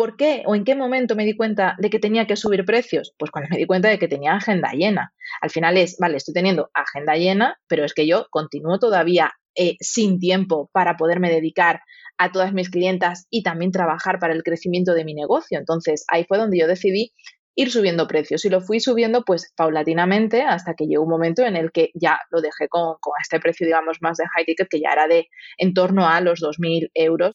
¿Por qué o en qué momento me di cuenta de que tenía que subir precios? Pues cuando me di cuenta de que tenía agenda llena. Al final es, vale, estoy teniendo agenda llena, pero es que yo continúo todavía eh, sin tiempo para poderme dedicar a todas mis clientas y también trabajar para el crecimiento de mi negocio. Entonces ahí fue donde yo decidí ir subiendo precios y lo fui subiendo pues paulatinamente hasta que llegó un momento en el que ya lo dejé con, con este precio digamos más de high ticket que ya era de en torno a los 2.000 euros.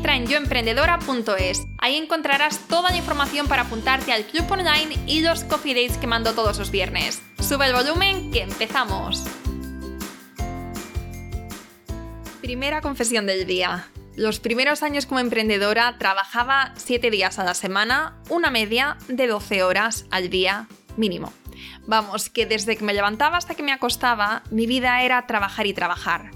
en yoemprendedora.es. Ahí encontrarás toda la información para apuntarte al club online y los coffee dates que mando todos los viernes. Sube el volumen que empezamos. Primera confesión del día. Los primeros años como emprendedora trabajaba 7 días a la semana, una media de 12 horas al día mínimo. Vamos, que desde que me levantaba hasta que me acostaba, mi vida era trabajar y trabajar.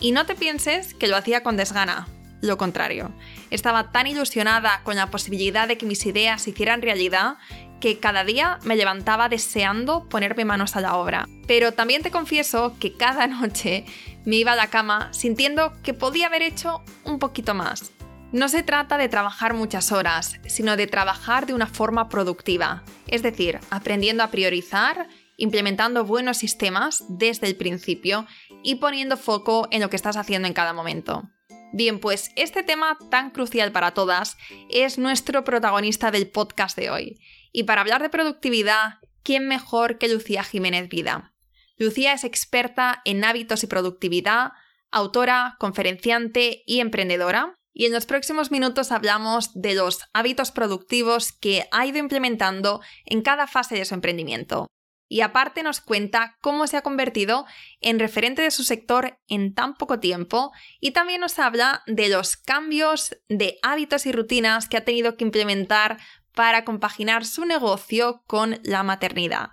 Y no te pienses que lo hacía con desgana, lo contrario. Estaba tan ilusionada con la posibilidad de que mis ideas se hicieran realidad que cada día me levantaba deseando ponerme manos a la obra. Pero también te confieso que cada noche me iba a la cama sintiendo que podía haber hecho un poquito más. No se trata de trabajar muchas horas, sino de trabajar de una forma productiva, es decir, aprendiendo a priorizar, implementando buenos sistemas desde el principio y poniendo foco en lo que estás haciendo en cada momento. Bien, pues este tema tan crucial para todas es nuestro protagonista del podcast de hoy. Y para hablar de productividad, ¿quién mejor que Lucía Jiménez Vida? Lucía es experta en hábitos y productividad, autora, conferenciante y emprendedora. Y en los próximos minutos hablamos de los hábitos productivos que ha ido implementando en cada fase de su emprendimiento y aparte nos cuenta cómo se ha convertido en referente de su sector en tan poco tiempo y también nos habla de los cambios de hábitos y rutinas que ha tenido que implementar para compaginar su negocio con la maternidad.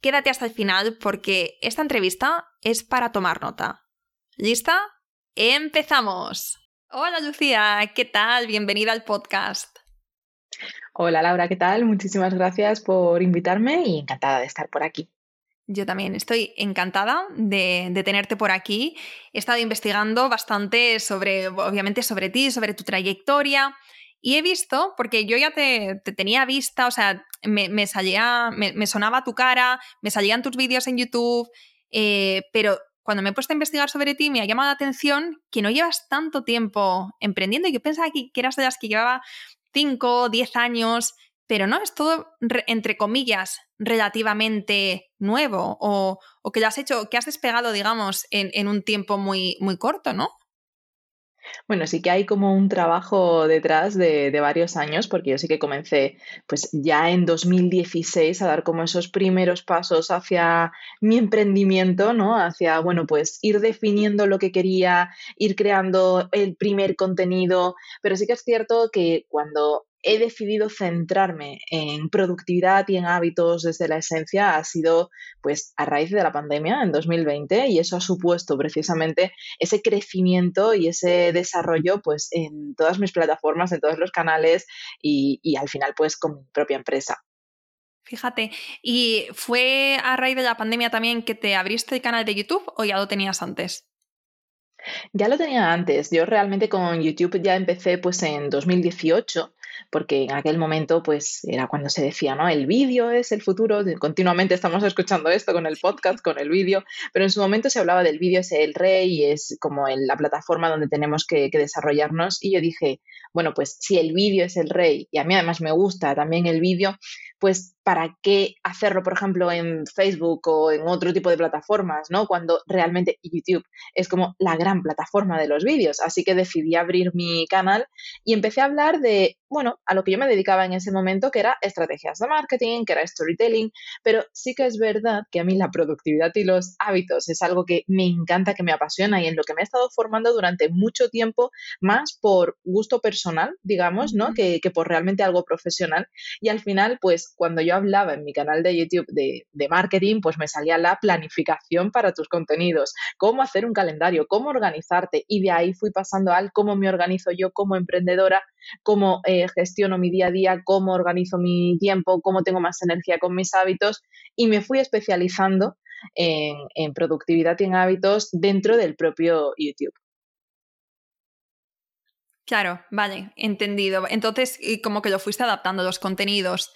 Quédate hasta el final porque esta entrevista es para tomar nota. ¿Lista? ¡Empezamos! Hola Lucía, ¿qué tal? Bienvenida al podcast. Hola Laura, ¿qué tal? Muchísimas gracias por invitarme y encantada de estar por aquí. Yo también estoy encantada de, tenerte por aquí. He estado investigando bastante sobre, obviamente, sobre ti, sobre tu trayectoria. Y he visto, porque yo ya te, tenía vista, o sea, me, salía, me, sonaba tu cara, me salían tus vídeos en YouTube, eh, pero cuando me he puesto a investigar sobre ti me ha llamado la atención que no llevas tanto tiempo emprendiendo. Yo pensaba que, que eras de las que llevaba 5, 10 años, pero no, es todo, entre comillas, relativamente nuevo o, que lo has hecho, que has despegado, digamos, en, un tiempo muy, muy corto, ¿no? Bueno, sí que hay como un trabajo detrás de, de, varios años, porque yo sí que comencé pues ya en 2016 a dar como esos primeros pasos hacia mi emprendimiento, ¿no? Hacia, bueno, pues ir definiendo lo que quería, ir creando el primer contenido, pero sí que es cierto que cuando he decidido centrarme en productividad y en hábitos desde la esencia ha sido pues a raíz de la pandemia en 2020 y eso ha supuesto precisamente ese crecimiento y ese desarrollo pues en todas mis plataformas, en todos los canales y, y al final pues con mi propia empresa. Fíjate, ¿y fue a raíz de la pandemia también que te abriste el canal de YouTube o ya lo tenías antes? Ya lo tenía antes. Yo realmente con YouTube ya empecé pues en 2018 porque en aquel momento pues era cuando se decía, ¿no? El vídeo es el futuro, continuamente estamos escuchando esto con el podcast, con el vídeo, pero en su momento se hablaba del vídeo es el rey y es como la plataforma donde tenemos que, que desarrollarnos y yo dije, bueno, pues si el vídeo es el rey y a mí además me gusta también el vídeo, pues ¿para qué hacerlo, por ejemplo, en Facebook o en otro tipo de plataformas, ¿no? Cuando realmente YouTube es como la gran plataforma de los vídeos. Así que decidí abrir mi canal y empecé a hablar de, bueno, a lo que yo me dedicaba en ese momento, que era estrategias de marketing, que era storytelling, pero sí que es verdad que a mí la productividad y los hábitos es algo que me encanta, que me apasiona y en lo que me he estado formando durante mucho tiempo, más por gusto personal, digamos, ¿no? Que, que por realmente algo profesional. Y al final, pues cuando yo hablaba en mi canal de YouTube de, marketing, pues me salía la planificación para tus contenidos, cómo hacer un calendario, cómo organizarte y de ahí fui pasando al cómo me organizo yo como emprendedora, cómo eh, gestiono mi día a día, cómo organizo mi tiempo, cómo tengo más energía con mis hábitos y me fui especializando en, en productividad y en hábitos dentro del propio YouTube. Claro, vale, entendido. Entonces, como que lo fuiste adaptando los contenidos.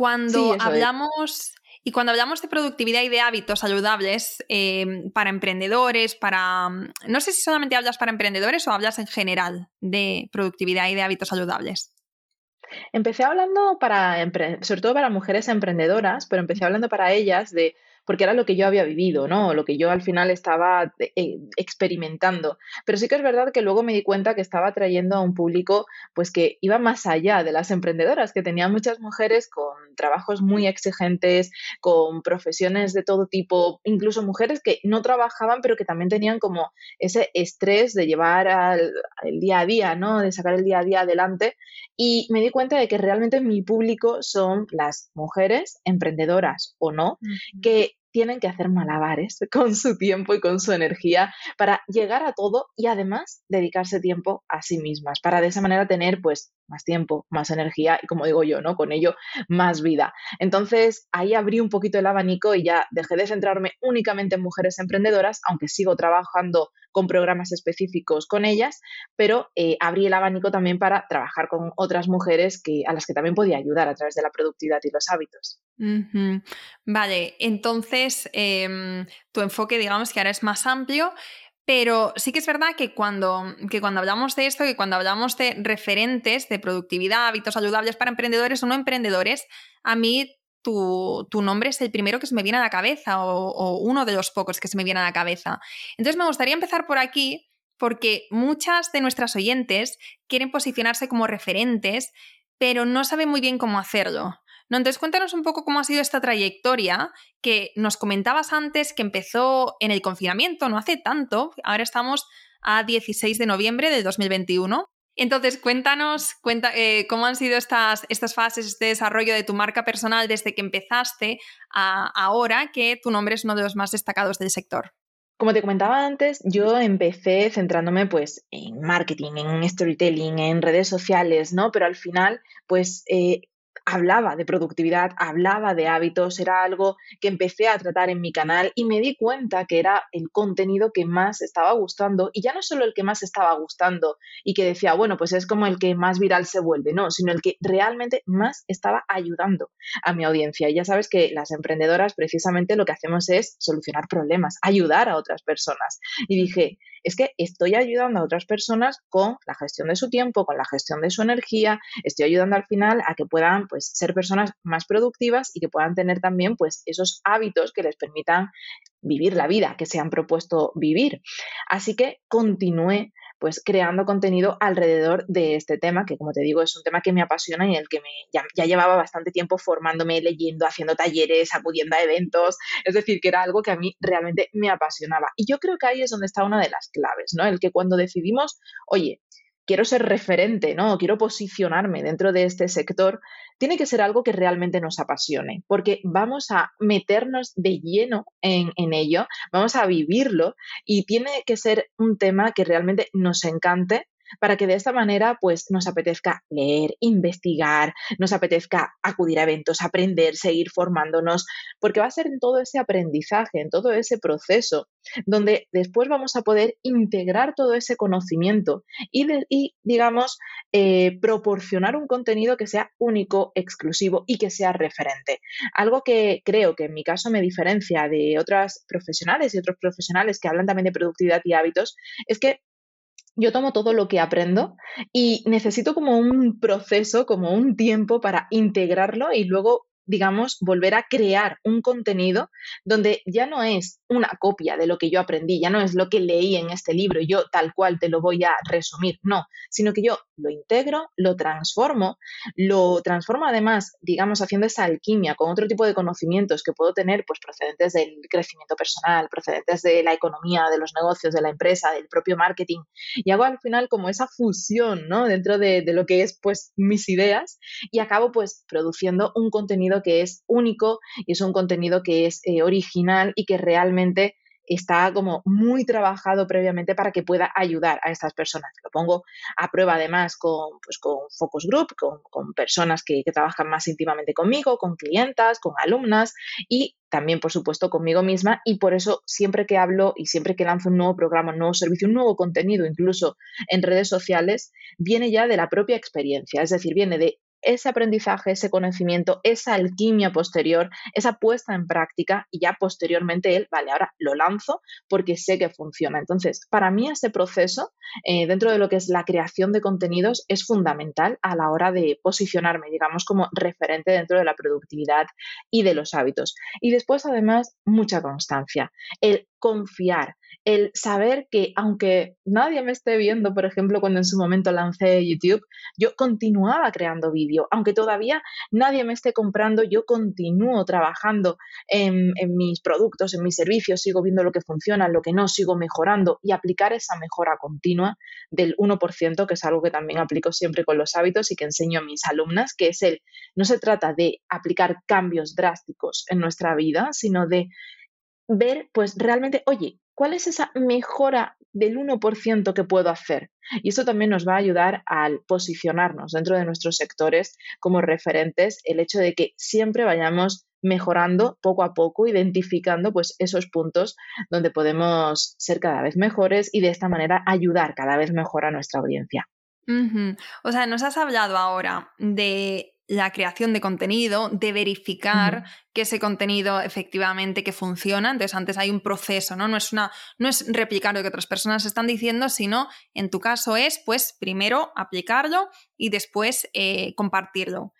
Cuando hablamos y cuando hablamos de productividad y de hábitos saludables em, para emprendedores, para... No sé si solamente hablas para emprendedores o hablas en general de productividad y de hábitos saludables. Empecé hablando para, sobre todo para mujeres emprendedoras, pero empecé hablando para ellas de porque era lo que yo había vivido, ¿no? Lo que yo al final estaba eh, experimentando. Pero sí que es verdad que luego me di cuenta que estaba trayendo a un público pues que iba más allá de las emprendedoras, que tenía muchas mujeres con trabajos muy exigentes, con profesiones de todo tipo, incluso mujeres que no trabajaban, pero que también tenían como ese estrés de llevar al, día a día, ¿no? De sacar el día a día adelante. Y me di cuenta de que realmente mi público son las mujeres emprendedoras o no, que tienen que hacer malabares con su tiempo y con su energía para llegar a todo y además dedicarse tiempo a sí mismas, para de esa manera tener pues más tiempo, más energía y como digo yo, ¿no? Con ello más vida. Entonces ahí abrí un poquito el abanico y ya dejé de centrarme únicamente en mujeres emprendedoras, aunque sigo trabajando con programas específicos con ellas, pero eh, abrí el abanico también para trabajar con otras mujeres que, a las que también podía ayudar a través de la productividad y los hábitos. Vale, entonces em, tu enfoque digamos que ahora es más amplio, pero sí que es verdad que cuando, que cuando hablamos de esto, que cuando hablamos de referentes de productividad, hábitos saludables para emprendedores o no emprendedores, a mí tu, nombre es el primero que se me viene a la cabeza o, o, uno de los pocos que se me viene a la cabeza. Entonces me gustaría empezar por aquí porque muchas de nuestras oyentes quieren posicionarse como referentes, pero no saben muy bien cómo hacerlo. ¿No? Entonces cuéntanos un poco cómo ha sido esta trayectoria que nos comentabas antes que empezó en el confinamiento, no hace tanto, ahora estamos a 16 de noviembre de 2021. Entonces, cuéntanos cuenta, eh, cómo han sido estas, estas fases, este desarrollo de tu marca personal desde que empezaste a ahora que tu nombre es uno de los más destacados del sector. Como te comentaba antes, yo empecé centrándome pues en marketing, en storytelling, en redes sociales, ¿no? Pero al final, pues eh, hablaba de productividad, hablaba de hábitos, era algo que empecé a tratar en mi canal y me di cuenta que era el contenido que más estaba gustando y ya no solo el que más estaba gustando y que decía, bueno, pues es como el que más viral se vuelve, no, sino el que realmente más estaba ayudando a mi audiencia. Y ya sabes que las emprendedoras precisamente lo que hacemos es solucionar problemas, ayudar a otras personas. Y dije, es que estoy ayudando a otras personas con la gestión de su tiempo, con la gestión de su energía, estoy ayudando al final a que puedan pues ser personas más productivas y que puedan tener también pues esos hábitos que les permitan vivir la vida que se han propuesto vivir. Así que continué pues creando contenido alrededor de este tema, que como te digo es un tema que me apasiona y en el que me, ya, ya, llevaba bastante tiempo formándome, leyendo, haciendo talleres, acudiendo a eventos, es decir, que era algo que a mí realmente me apasionaba. Y yo creo que ahí es donde está una de las claves, ¿no? El que cuando decidimos, oye, quiero ser referente, ¿no? Quiero posicionarme dentro de este sector, tiene que ser algo que realmente nos apasione, porque vamos a meternos de lleno en, en ello, vamos a vivirlo y tiene que ser un tema que realmente nos encante para que de esta manera pues nos apetezca leer, investigar, nos apetezca acudir a eventos, aprender, seguir formándonos, porque va a ser en todo ese aprendizaje, en todo ese proceso, donde después vamos a poder integrar todo ese conocimiento y, digamos, eh, proporcionar un contenido que sea único, exclusivo y que sea referente. Algo que creo que en mi caso me diferencia de otras profesionales y otros profesionales que hablan también de productividad y hábitos es que yo tomo todo lo que aprendo y necesito como un proceso, como un tiempo para integrarlo y luego digamos, volver a crear un contenido donde ya no es una copia de lo que yo aprendí, ya no es lo que leí en este libro, yo tal cual te lo voy a resumir, no, sino que yo lo integro, lo transformo, lo transformo además, digamos, haciendo esa alquimia con otro tipo de conocimientos que puedo tener, pues procedentes del crecimiento personal, procedentes de la economía, de los negocios, de la empresa, del propio marketing, y hago al final como esa fusión, ¿no? Dentro de, de lo que es, pues, mis ideas y acabo, pues, produciendo un contenido que es único y es un contenido que es eh, original y que realmente está como muy trabajado previamente para que pueda ayudar a estas personas. Lo pongo a prueba además con, pues, con focus group, con, personas que, que, trabajan más íntimamente conmigo, con clientas, con alumnas y también, por supuesto, conmigo misma. Y por eso siempre que hablo y siempre que lanzo un nuevo programa, un nuevo servicio, un nuevo contenido, incluso en redes sociales, viene ya de la propia experiencia. Es decir, viene de ese aprendizaje, ese conocimiento, esa alquimia posterior, esa puesta en práctica y ya posteriormente él, vale, ahora lo lanzo porque sé que funciona. Entonces, para mí ese proceso eh, dentro de lo que es la creación de contenidos es fundamental a la hora de posicionarme, digamos, como referente dentro de la productividad y de los hábitos. Y después, además, mucha constancia. El confiar, el saber que aunque nadie me esté viendo, por ejemplo, cuando en su momento lancé YouTube, yo continuaba creando vídeo, aunque todavía nadie me esté comprando, yo continúo trabajando en, mis productos, en mis servicios, sigo viendo lo que funciona, lo que no, sigo mejorando y aplicar esa mejora continua del 1%, que es algo que también aplico siempre con los hábitos y que enseño a mis alumnas, que es el, no se trata de aplicar cambios drásticos en nuestra vida, sino de ver, pues realmente, oye, ¿cuál es esa mejora del 1% que puedo hacer? Y eso también nos va a ayudar al posicionarnos dentro de nuestros sectores como referentes, el hecho de que siempre vayamos mejorando poco a poco, identificando pues esos puntos donde podemos ser cada vez mejores y de esta manera ayudar cada vez mejor a nuestra audiencia. O sea, nos has hablado ahora de la creación de contenido, de verificar que ese contenido efectivamente que funciona. Entonces, antes hay un proceso, ¿no? No es, una, no es replicar lo que otras personas están diciendo, sino en tu caso es, pues, primero aplicarlo y después eh, compartirlo.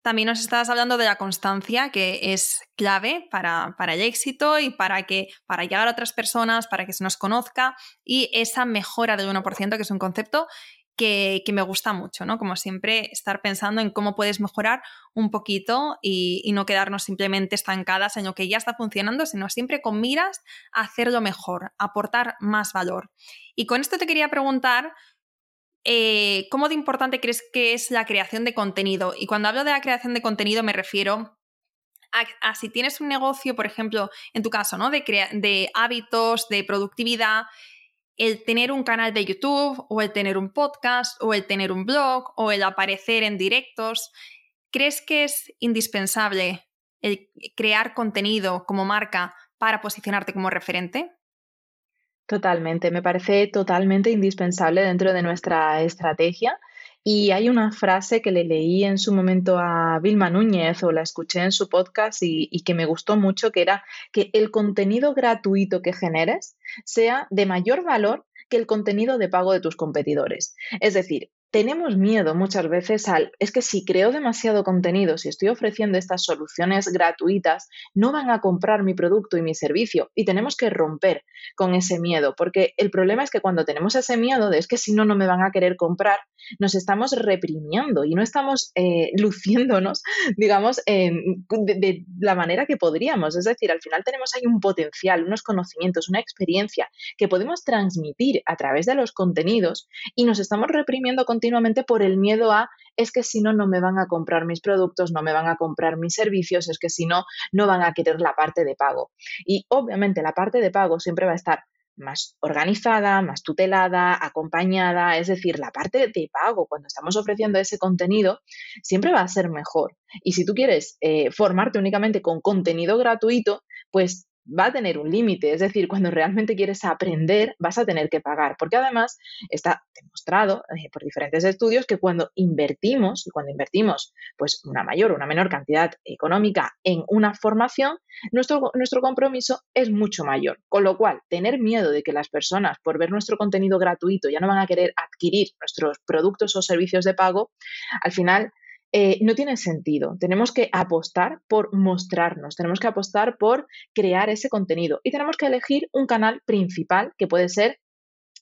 También nos estabas hablando de la constancia, que es clave para, para, el éxito y para, que, para llegar a otras personas, para que se nos conozca y esa mejora del 1%, que es un concepto que, me gusta mucho, ¿no? Como siempre, estar pensando en cómo puedes mejorar un poquito y, no quedarnos simplemente estancadas en lo que ya está funcionando, sino siempre con miras a hacerlo mejor, aportar más valor. Y con esto te quería preguntar, eh, ¿cómo de importante crees que es la creación de contenido? Y cuando hablo de la creación de contenido me refiero a, si tienes un negocio, por ejemplo, en tu caso, ¿no? De, de hábitos, de productividad, el tener un canal de YouTube o el tener un podcast o el tener un blog o el aparecer en directos, ¿crees que es indispensable el crear contenido como marca para posicionarte como referente? Totalmente, me parece totalmente indispensable dentro de nuestra estrategia. Y hay una frase que le leí en su momento a Vilma Núñez o la escuché en su podcast y, y, que me gustó mucho, que era que el contenido gratuito que generes sea de mayor valor que el contenido de pago de tus competidores. Es decir, tenemos miedo muchas veces al, es que si creo demasiado contenido, si estoy ofreciendo estas soluciones gratuitas, no van a comprar mi producto y mi servicio y tenemos que romper con ese miedo, porque el problema es que cuando tenemos ese miedo de es que si no, no me van a querer comprar, nos estamos reprimiendo y no estamos eh, luciéndonos, digamos, de, la manera que podríamos. Es decir, al final tenemos ahí un potencial, unos conocimientos, una experiencia que podemos transmitir a través de los contenidos y nos estamos reprimiendo con continuamente por el miedo a es que si no, no me van a comprar mis productos, no me van a comprar mis servicios, es que si no, no van a querer la parte de pago. Y obviamente la parte de pago siempre va a estar más organizada, más tutelada, acompañada, es decir, la parte de pago cuando estamos ofreciendo ese contenido siempre va a ser mejor. Y si tú quieres eh, formarte únicamente con contenido gratuito, pues va a tener un límite, es decir, cuando realmente quieres aprender vas a tener que pagar, porque además está demostrado eh, por diferentes estudios que cuando invertimos, cuando invertimos pues una mayor o una menor cantidad económica en una formación, nuestro, nuestro compromiso es mucho mayor, con lo cual tener miedo de que las personas por ver nuestro contenido gratuito ya no van a querer adquirir nuestros productos o servicios de pago, al final eh, no tiene sentido. Tenemos que apostar por mostrarnos, tenemos que apostar por crear ese contenido y tenemos que elegir un canal principal que puede ser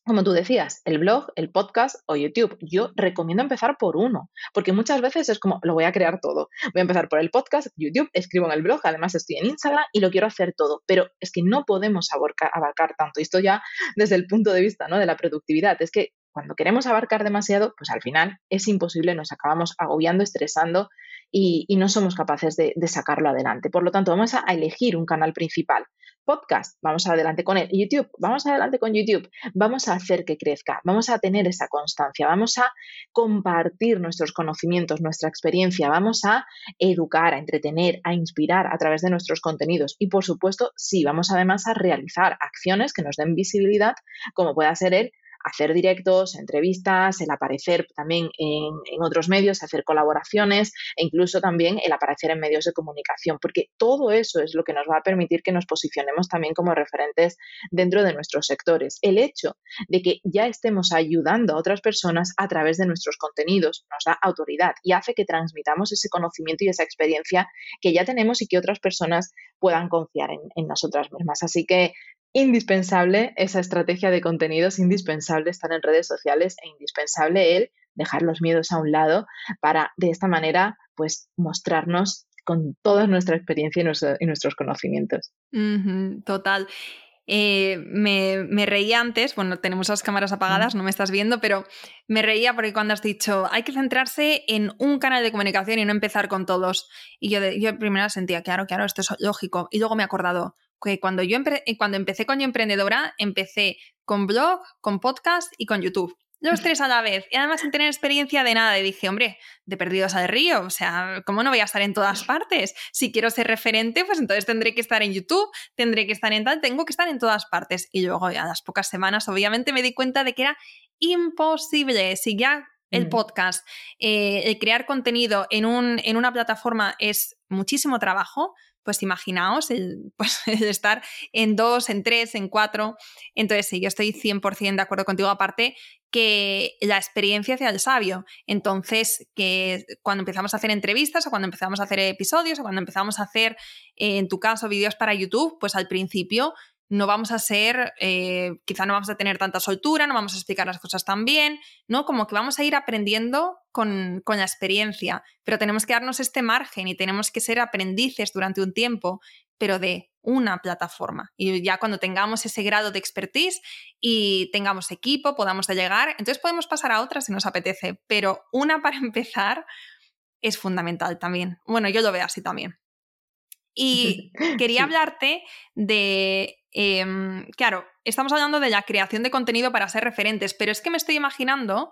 como tú decías, el blog, el podcast o YouTube. Yo recomiendo empezar por uno, porque muchas veces es como, lo voy a crear todo. Voy a empezar por el podcast, YouTube, escribo en el blog, además estoy en Instagram y lo quiero hacer todo, pero es que no podemos abarcar, abarcar tanto. Y esto ya desde el punto de vista ¿no? de la productividad. Es que cuando queremos abarcar demasiado, pues al final es imposible, nos acabamos agobiando, estresando y, no somos capaces de, sacarlo adelante. Por lo tanto, vamos a elegir un canal principal. Podcast, vamos adelante con él. YouTube, vamos adelante con YouTube. Vamos a hacer que crezca, vamos a tener esa constancia, vamos a compartir nuestros conocimientos, nuestra experiencia, vamos a educar, a entretener, a inspirar a través de nuestros contenidos. Y por supuesto, sí, vamos además a realizar acciones que nos den visibilidad, como pueda ser el hacer directos, entrevistas, el aparecer también en, otros medios, hacer colaboraciones e incluso también el aparecer en medios de comunicación, porque todo eso es lo que nos va a permitir que nos posicionemos también como referentes dentro de nuestros sectores. El hecho de que ya estemos ayudando a otras personas a través de nuestros contenidos nos da autoridad y hace que transmitamos ese conocimiento y esa experiencia que ya tenemos y que otras personas puedan confiar en, en nosotras mismas. Así que indispensable esa estrategia de contenidos, indispensable estar en redes sociales e indispensable el dejar los miedos a un lado para de esta manera pues mostrarnos con toda nuestra experiencia y, nuestros conocimientos. total. Eh, me, me, reía antes, bueno, tenemos las cámaras apagadas, no me estás viendo, pero me reía porque cuando has dicho hay que centrarse en un canal de comunicación y no empezar con todos. Y yo, yo primero sentía, claro, claro, esto es lógico. Y luego me he acordado, que cuando yo eh, cuando empecé con Yo Emprendedora, empecé con blog, con podcast y con YouTube. Los tres a la vez. Y además sin tener experiencia de nada. Y dije, hombre, de perdidos al río. O sea, ¿cómo no voy a estar en todas partes? Si quiero ser referente, pues entonces tendré que estar en YouTube, tendré que estar en tal, tengo que estar en todas partes. Y luego, a las pocas semanas, obviamente me di cuenta de que era imposible. Si ya el mm. podcast, eh, el crear contenido en, un, en una plataforma es muchísimo trabajo, pues imaginaos el, pues, estar en dos, en tres, en cuatro. Entonces, sí, yo estoy 100% de acuerdo contigo, aparte que la experiencia hacia el sabio. Entonces, que cuando empezamos a hacer entrevistas o cuando empezamos a hacer episodios o cuando empezamos a hacer, en tu caso, vídeos para YouTube, pues al principio no vamos a ser, eh, quizá no vamos a tener tanta soltura, no vamos a explicar las cosas tan bien, ¿no? Como que vamos a ir aprendiendo con, la experiencia, pero tenemos que darnos este margen y tenemos que ser aprendices durante un tiempo, pero de una plataforma. Y ya cuando tengamos ese grado de expertise y tengamos equipo, podamos llegar, entonces podemos pasar a otras si nos apetece, pero una para empezar es fundamental también. Bueno, yo lo veo así también. Y quería hablarte de Em, claro, estamos hablando de la creación de contenido para ser referentes, pero es que me estoy imaginando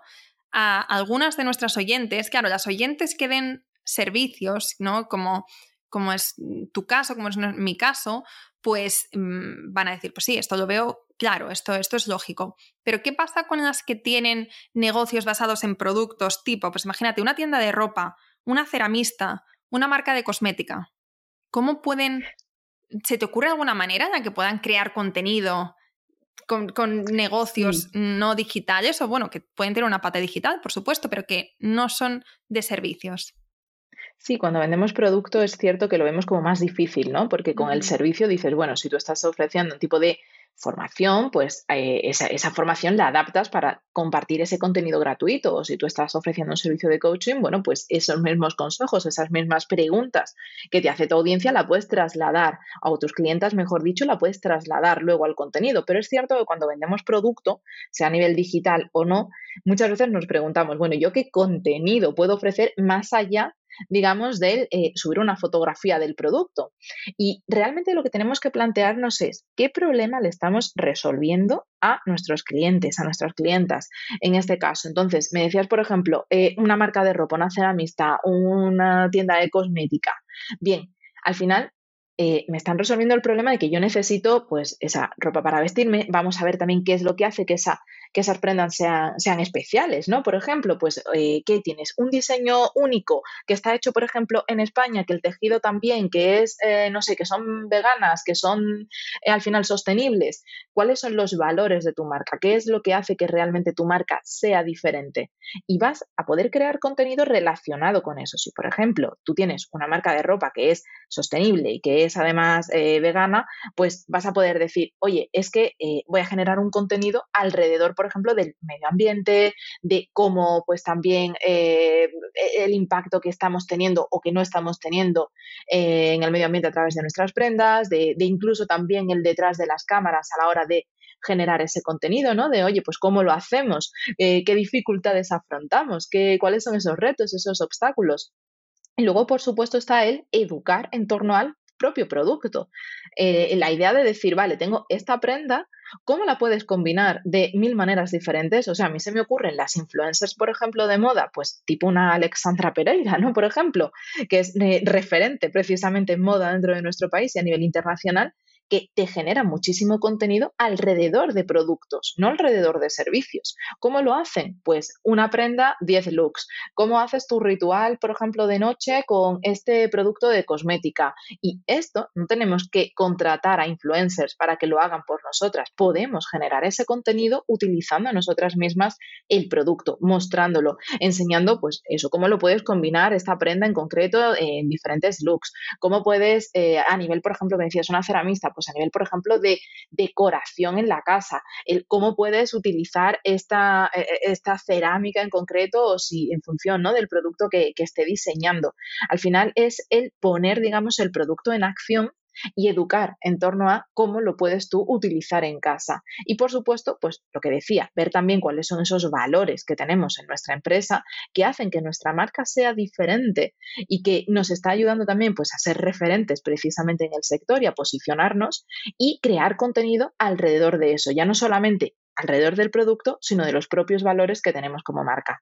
a algunas de nuestras oyentes, claro, las oyentes que den servicios, ¿no? Como, como es tu caso, como es mi caso, pues mm, van a decir, pues sí, esto lo veo claro, esto, esto es lógico. Pero ¿qué pasa con las que tienen negocios basados en productos tipo, pues imagínate, una tienda de ropa, una ceramista, una marca de cosmética? ¿Cómo pueden ¿Se te ocurre alguna manera en la que puedan crear contenido con, negocios no digitales o bueno, que pueden tener una pata digital, por supuesto, pero que no son de servicios? Sí, cuando vendemos producto es cierto que lo vemos como más difícil, ¿no? Porque con el servicio dices, bueno, si tú estás ofreciendo un tipo de formación, pues eh, esa, formación la adaptas para compartir ese contenido gratuito. O si tú estás ofreciendo un servicio de coaching, bueno, pues esos mismos consejos, esas mismas preguntas que te hace tu audiencia, la puedes trasladar, a tus clientes, mejor dicho, la puedes trasladar luego al contenido. Pero es cierto que cuando vendemos producto, sea a nivel digital o no, muchas veces nos preguntamos, bueno, ¿yo qué contenido puedo ofrecer más allá digamos, de eh, subir una fotografía del producto. Y realmente lo que tenemos que plantearnos es qué problema le estamos resolviendo a nuestros clientes, a nuestras clientas, en este caso. Entonces, me decías, por ejemplo, eh, una marca de ropa, una ceramista, una tienda de cosmética. Bien, al final eh, me están resolviendo el problema de que yo necesito pues esa ropa para vestirme. Vamos a ver también qué es lo que hace que, esa, que esas prendas sean, sean especiales, ¿no? Por ejemplo, pues eh, ¿qué tienes? Un diseño único que está hecho, por ejemplo, en España, que el tejido también, que es, eh, no sé, que son veganas, que son al final sostenibles. ¿Cuáles son los valores de tu marca? ¿Qué es lo que hace que realmente tu marca sea diferente? Y vas a poder crear contenido relacionado con eso. Si, por ejemplo, tú tienes una marca de ropa que es sostenible y que es además eh, vegana, pues vas a poder decir, oye, es que eh, voy a generar un contenido alrededor, por ejemplo, del medio ambiente, de cómo pues también eh, el impacto que estamos teniendo o que no estamos teniendo en el medio ambiente a través de nuestras prendas, de, incluso también el detrás de las cámaras a la hora de generar ese contenido, ¿no? De, oye, pues cómo lo hacemos, qué dificultades afrontamos, qué, cuáles son esos retos, esos obstáculos. Y luego, por supuesto, está el educar en torno al propio producto. Eh, la idea de decir, vale, tengo esta prenda, ¿cómo la puedes combinar de mil maneras diferentes? O sea, a mí se me ocurren las influencers, por ejemplo, de moda, pues tipo una Alexandra Pereira, ¿no? Por ejemplo, que es eh, referente precisamente en moda dentro de nuestro país y a nivel internacional, que te genera muchísimo contenido alrededor de productos, no alrededor de servicios. ¿Cómo lo hacen? Pues una prenda, 10 looks. ¿Cómo haces tu ritual, por ejemplo, de noche con este producto de cosmética? Y esto no tenemos que contratar a influencers para que lo hagan por nosotras. Podemos generar ese contenido utilizando a nosotras mismas el producto, mostrándolo, enseñando, pues eso, cómo lo puedes combinar esta prenda en concreto en diferentes looks. Cómo puedes, eh, a nivel, por ejemplo, me decías una ceramista, pues a nivel, por ejemplo, de decoración en la casa, el cómo puedes utilizar esta, e, e, esta cerámica en concreto o si en función ¿no? del producto que, que esté diseñando. Al final es el poner, digamos, el producto en acción y educar en torno a cómo lo puedes tú utilizar en casa. Y por supuesto, pues lo que decía, ver también cuáles son esos valores que tenemos en nuestra empresa que hacen que nuestra marca sea diferente y que nos está ayudando también pues a ser referentes precisamente en el sector y a posicionarnos y crear contenido alrededor de eso, ya no solamente alrededor del producto, sino de los propios valores que tenemos como marca.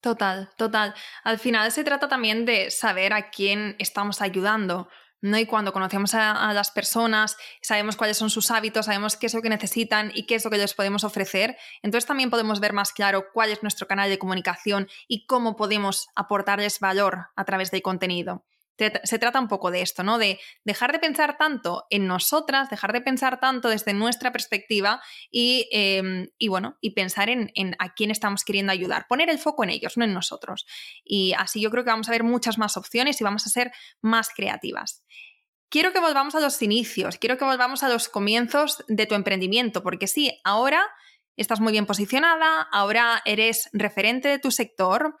Total, total. Al final se trata también de saber a quién estamos ayudando. ¿No? Y cuando conocemos a, las personas, sabemos cuáles son sus hábitos, sabemos qué es lo que necesitan y qué es lo que les podemos ofrecer, entonces también podemos ver más claro cuál es nuestro canal de comunicación y cómo podemos aportarles valor a través del contenido se trata un poco de esto, ¿no? De dejar de pensar tanto en nosotras, dejar de pensar tanto desde nuestra perspectiva y, em, bueno, y pensar en, a quién estamos queriendo ayudar. Poner el foco en ellos, no en nosotros. Y así yo creo que vamos a ver muchas más opciones y vamos a ser más creativas. Quiero que volvamos a los inicios, quiero que volvamos a los comienzos de tu emprendimiento, porque sí, ahora estás muy bien posicionada, ahora eres referente de tu sector,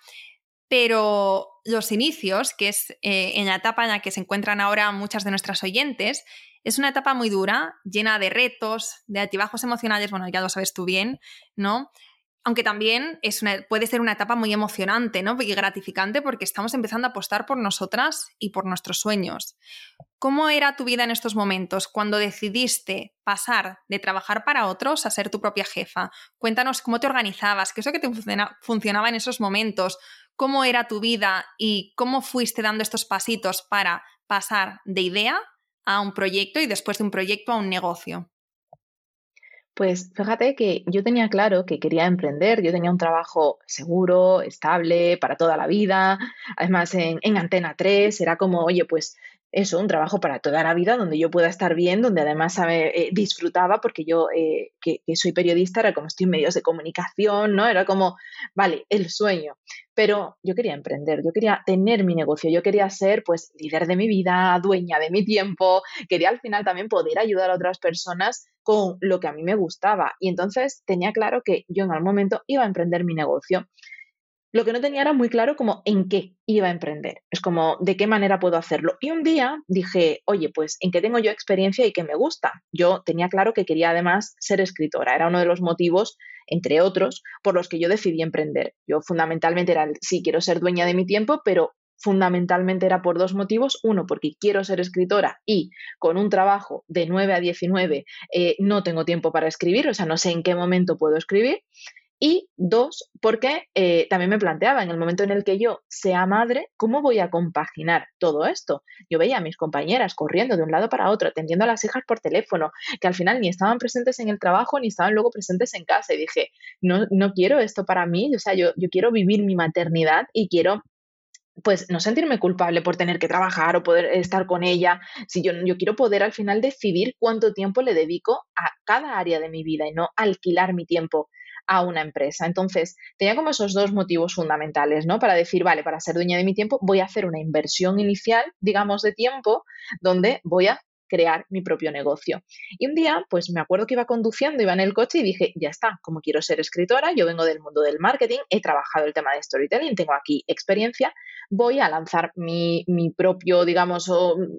pero los inicios, que es eh, en la etapa en la que se encuentran ahora muchas de nuestras oyentes, es una etapa muy dura, llena de retos, de altibajos emocionales, bueno, ya lo sabes tú bien, ¿no? Aunque también es puede ser una etapa muy emocionante ¿no? y gratificante porque estamos empezando a apostar por nosotras y por nuestros sueños. ¿Cómo era tu vida en estos momentos cuando decidiste pasar de trabajar para otros a ser tu propia jefa? Cuéntanos cómo te organizabas, qué es lo que te funcionaba en esos momentos, cómo era tu vida y cómo fuiste dando estos pasitos para pasar de idea a un proyecto y después de un proyecto a un negocio. Pues fíjate que yo tenía claro que quería emprender, yo tenía un trabajo seguro, estable, para toda la vida, además en, Antena 3 era como, oye, pues eso, un trabajo para toda la vida donde yo pueda estar bien, donde además eh, disfrutaba, porque yo eh, que, soy periodista, era como estoy en medios de comunicación, ¿no? Era como, vale, el sueño. Pero yo quería emprender, yo quería tener mi negocio, yo quería ser pues líder de mi vida, dueña de mi tiempo, quería al final también poder ayudar a otras personas con lo que a mí me gustaba. Y entonces tenía claro que yo en algún momento iba a emprender mi negocio. Lo que no tenía era muy claro como en qué iba a emprender. Es como de qué manera puedo hacerlo. Y un día dije, oye, pues en qué tengo yo experiencia y qué me gusta. Yo tenía claro que quería además ser escritora. Era uno de los motivos, entre otros, por los que yo decidí emprender. Yo fundamentalmente era, sí, quiero ser dueña de mi tiempo, pero fundamentalmente era por dos motivos. Uno, porque quiero ser escritora y con un trabajo de 9 a 19 eh, no tengo tiempo para escribir, o sea, no sé en qué momento puedo escribir. Y dos, porque eh, también me planteaba en el momento en el que yo sea madre, ¿cómo voy a compaginar todo esto? Yo veía a mis compañeras corriendo de un lado para otro, atendiendo a las hijas por teléfono, que al final ni estaban presentes en el trabajo ni estaban luego presentes en casa. Y dije, no, no quiero esto para mí, o sea, yo, yo quiero vivir mi maternidad y quiero pues no sentirme culpable por tener que trabajar o poder estar con ella. Si yo, yo quiero poder al final decidir cuánto tiempo le dedico a cada área de mi vida y no alquilar mi tiempo a una empresa. Entonces, tenía como esos dos motivos fundamentales, ¿no? Para decir, vale, para ser dueña de mi tiempo voy a hacer una inversión inicial, digamos, de tiempo, donde voy a crear mi propio negocio. Y un día, pues me acuerdo que iba conduciendo, iba en el coche y dije, ya está, como quiero ser escritora, yo vengo del mundo del marketing, he trabajado el tema de storytelling, tengo aquí experiencia, voy a lanzar mi, propio, digamos,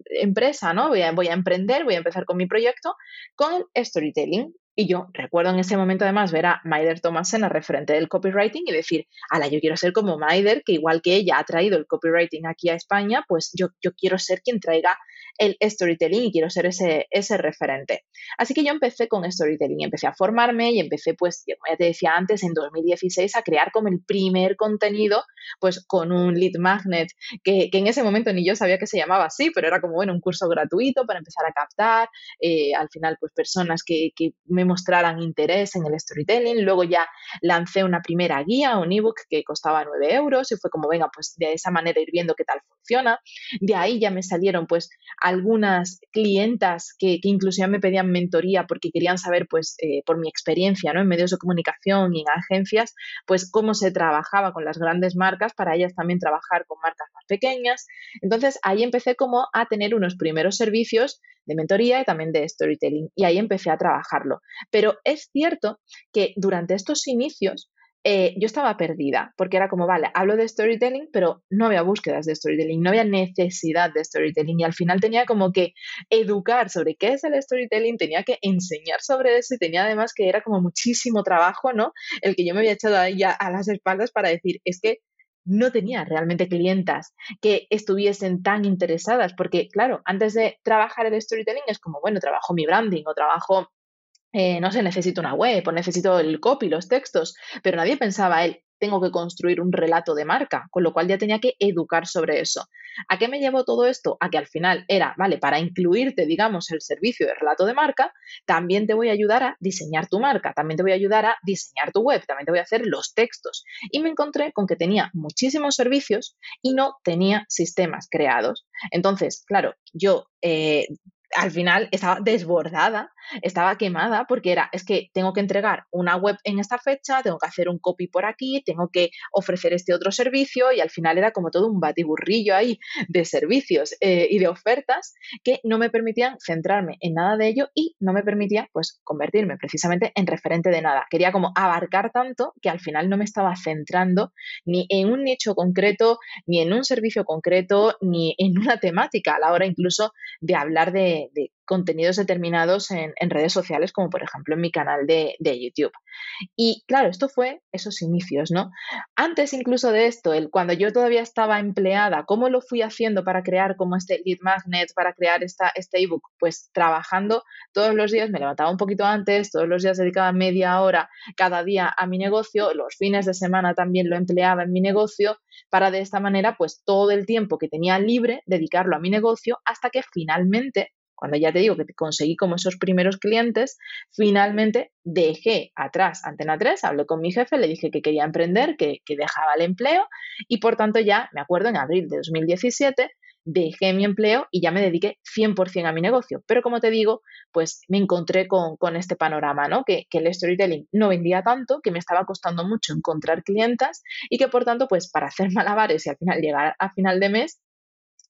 empresa, ¿no? Voy a, voy a emprender, voy a empezar con mi proyecto con storytelling. Y yo recuerdo en ese momento además ver a Maider Thomasen, la referente del copywriting, y decir, ala, yo quiero ser como Maider, que igual que ella ha traído el copywriting aquí a España, pues yo, yo quiero ser quien traiga el storytelling y quiero ser ese, ese referente. Así que yo empecé con storytelling, empecé a formarme y empecé, pues, como ya te decía antes, en 2016 a crear como el primer contenido, pues con un lead magnet, que, en ese momento ni yo sabía que se llamaba así, pero era como, bueno, un curso gratuito para empezar a captar, eh, al final, pues personas que, que me mostraran interés en el storytelling. Luego ya lancé una primera guía, un ebook que costaba 9 euros y fue como, venga, pues de esa manera ir viendo qué tal funciona. De ahí ya me salieron pues algunas clientas que, incluso me pedían mentoría porque querían saber pues eh, por mi experiencia ¿no? en medios de comunicación y en agencias, pues cómo se trabajaba con las grandes marcas para ellas también trabajar con marcas más pequeñas. Entonces ahí empecé como a tener unos primeros servicios de mentoría y también de storytelling y ahí empecé a trabajarlo. Pero es cierto que durante estos inicios eh, yo estaba perdida, porque era como, vale, hablo de storytelling, pero no había búsquedas de storytelling, no había necesidad de storytelling y al final tenía como que educar sobre qué es el storytelling, tenía que enseñar sobre eso y tenía además que era como muchísimo trabajo, ¿no? El que yo me había echado ahí a las espaldas para decir, es que no tenía realmente clientas que estuviesen tan interesadas, porque claro, antes de trabajar el storytelling es como, bueno, trabajo mi branding o trabajo eh, no sé, necesito una web o necesito el copy, los textos, pero nadie pensaba él, tengo que construir un relato de marca, con lo cual ya tenía que educar sobre eso. ¿A qué me llevó todo esto? A que al final era, vale, para incluirte, digamos, el servicio de relato de marca, también te voy a ayudar a diseñar tu marca, también te voy a ayudar a diseñar tu web, también te voy a hacer los textos. Y me encontré con que tenía muchísimos servicios y no tenía sistemas creados. Entonces, claro, yo eh, al final estaba desbordada, estaba quemada porque era, es que tengo que entregar una web en esta fecha, tengo que hacer un copy por aquí, tengo que ofrecer este otro servicio y al final era como todo un batiburrillo ahí de servicios eh, y de ofertas que no me permitían centrarme en nada de ello y no me permitía pues convertirme precisamente en referente de nada. Quería como abarcar tanto que al final no me estaba centrando ni en un nicho concreto, ni en un servicio concreto, ni en una temática a la hora incluso de hablar de de, contenidos determinados en, redes sociales, como por ejemplo en mi canal de, YouTube. Y claro, esto fue esos inicios, ¿no? Antes incluso de esto, el, cuando yo todavía estaba empleada, ¿cómo lo fui haciendo para crear como este lead magnet, para crear esta, este ebook? Pues trabajando todos los días, me levantaba un poquito antes, todos los días dedicaba media hora cada día a mi negocio, los fines de semana también lo empleaba en mi negocio, para de esta manera, pues todo el tiempo que tenía libre, dedicarlo a mi negocio hasta que finalmente cuando ya te digo que conseguí como esos primeros clientes, finalmente dejé atrás Antena 3, hablé con mi jefe, le dije que quería emprender, que, que dejaba el empleo y por tanto ya, me acuerdo, en abril de 2017 dejé mi empleo y ya me dediqué 100% a mi negocio. Pero como te digo, pues me encontré con, este panorama, ¿no? Que, que, el storytelling no vendía tanto, que me estaba costando mucho encontrar clientas y que por tanto, pues para hacer malabares y al final llegar a final de mes,